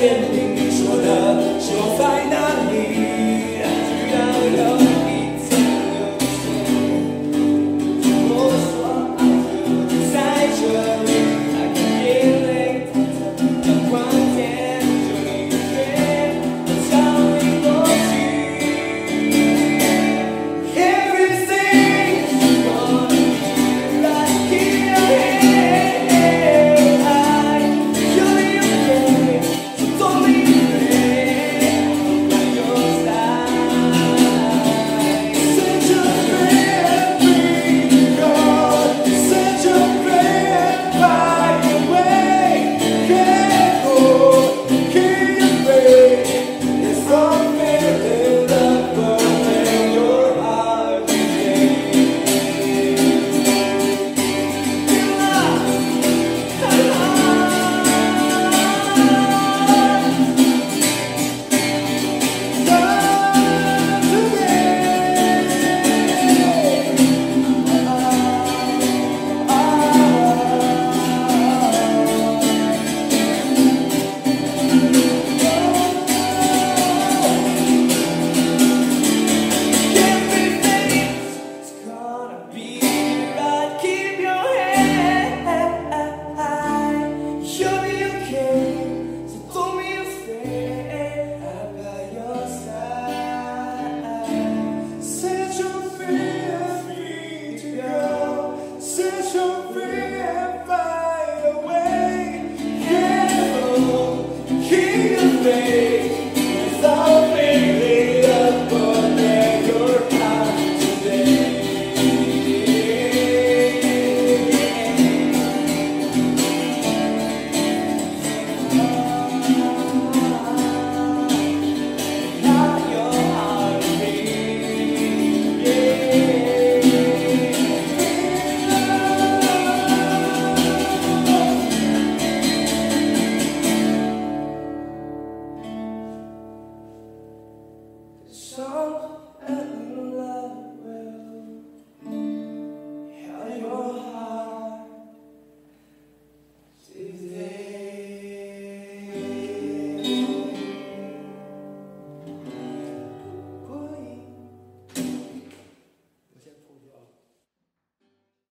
waiting